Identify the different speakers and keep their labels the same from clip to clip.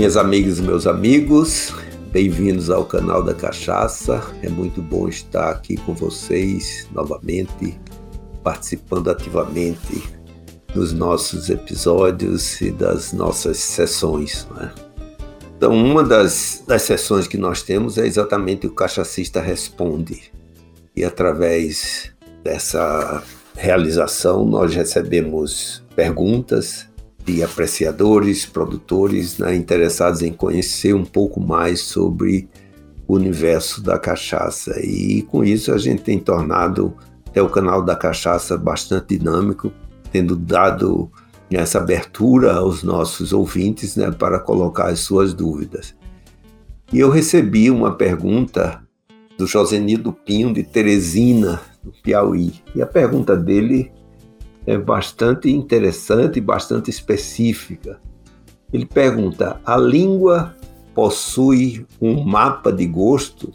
Speaker 1: Minhas amigas e meus amigos, bem-vindos ao canal da Cachaça. É muito bom estar aqui com vocês novamente, participando ativamente dos nossos episódios e das nossas sessões. Né? Então, uma das, das sessões que nós temos é exatamente o Cachacista Responde. E através dessa realização, nós recebemos perguntas de apreciadores, produtores né, interessados em conhecer um pouco mais sobre o universo da cachaça. E com isso a gente tem tornado até o canal da cachaça bastante dinâmico, tendo dado essa abertura aos nossos ouvintes né, para colocar as suas dúvidas. E eu recebi uma pergunta do Josenildo Pinho, de Teresina, do Piauí. E a pergunta dele é bastante interessante, bastante específica. Ele pergunta: a língua possui um mapa de gosto?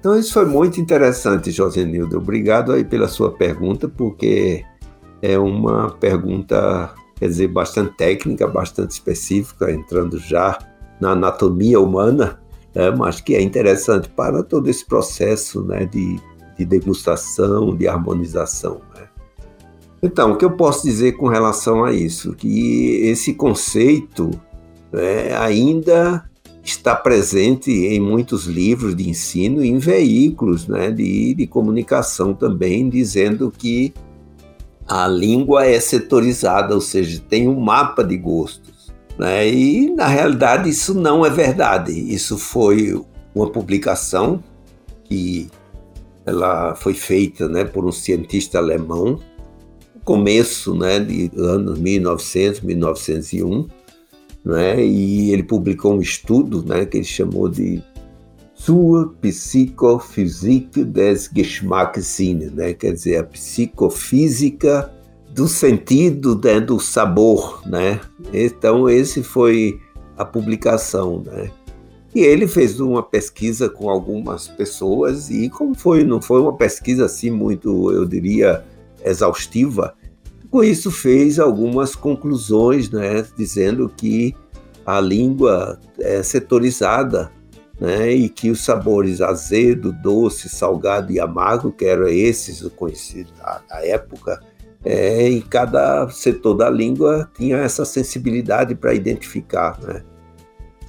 Speaker 1: Então isso foi muito interessante, Josenildo. Obrigado aí pela sua pergunta, porque é uma pergunta, quer dizer, bastante técnica, bastante específica, entrando já na anatomia humana, né, mas que é interessante para todo esse processo né, de, de degustação, de harmonização. Então, o que eu posso dizer com relação a isso? Que esse conceito né, ainda está presente em muitos livros de ensino e em veículos né, de, de comunicação também, dizendo que a língua é setorizada, ou seja, tem um mapa de gostos. Né? E, na realidade, isso não é verdade. Isso foi uma publicação que ela foi feita né, por um cientista alemão começo né, de anos 1900, 1901, né, e ele publicou um estudo né, que ele chamou de Zur Psychophysik des Geschmackssinnes, né, quer dizer, a psicofísica do sentido né, do sabor. Né? Então, esse foi a publicação. Né? E ele fez uma pesquisa com algumas pessoas e como foi, não foi uma pesquisa assim muito, eu diria, exaustiva, com isso fez algumas conclusões, né, dizendo que a língua é setorizada né, e que os sabores azedo, doce, salgado e amargo, que eram esses conhecidos na época, é, em cada setor da língua tinha essa sensibilidade para identificar. Né.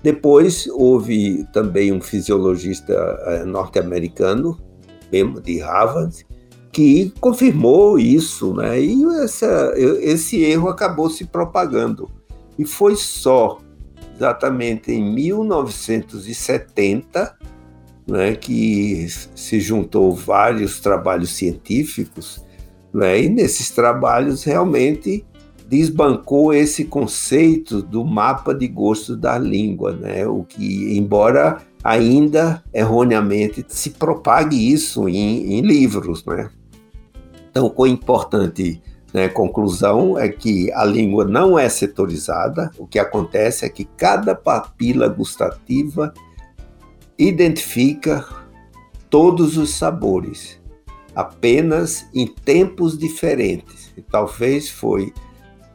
Speaker 1: Depois houve também um fisiologista é, norte-americano, de Harvard, que confirmou isso, né? E essa, esse erro acabou se propagando. E foi só exatamente em 1970 né, que se juntou vários trabalhos científicos, né, e nesses trabalhos realmente desbancou esse conceito do mapa de gosto da língua, né, o que, embora ainda erroneamente se propague isso em, em livros, né. Então, o importante né, conclusão é que a língua não é setorizada. O que acontece é que cada papila gustativa identifica todos os sabores, apenas em tempos diferentes. E talvez foi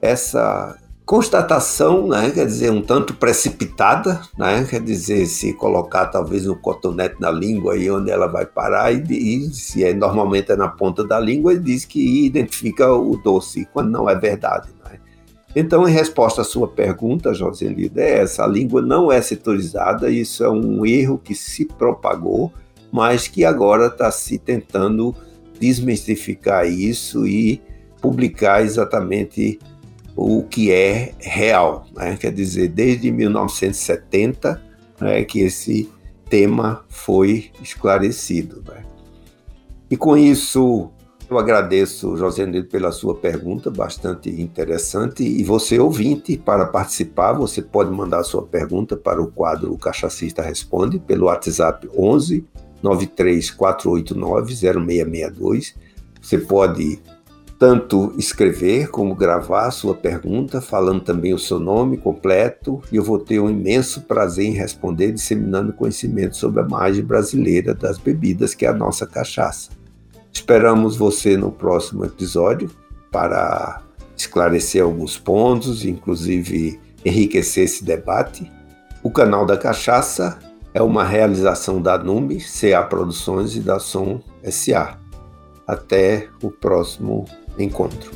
Speaker 1: essa constatação, né, quer dizer, um tanto precipitada, né, quer dizer, se colocar talvez um cotonete na língua aí onde ela vai parar e, e se é, normalmente é na ponta da língua, ele diz que identifica o doce, quando não é verdade. Né? Então, em resposta à sua pergunta, Joselida, é essa, a língua não é setorizada, isso é um erro que se propagou, mas que agora está se tentando desmistificar isso e publicar exatamente o que é real. Né? Quer dizer, desde 1970 né, que esse tema foi esclarecido. Né? E com isso, eu agradeço, José Nildo, pela sua pergunta, bastante interessante. E você, ouvinte, para participar, você pode mandar sua pergunta para o quadro O Cachacista Responde pelo WhatsApp 11 93489 0662. Você pode tanto escrever como gravar sua pergunta, falando também o seu nome completo, e eu vou ter um imenso prazer em responder, disseminando conhecimento sobre a margem brasileira das bebidas, que é a nossa cachaça. Esperamos você no próximo episódio para esclarecer alguns pontos, inclusive enriquecer esse debate. O canal da Cachaça é uma realização da NUME, CA Produções e da Som SA. Até o próximo encontro.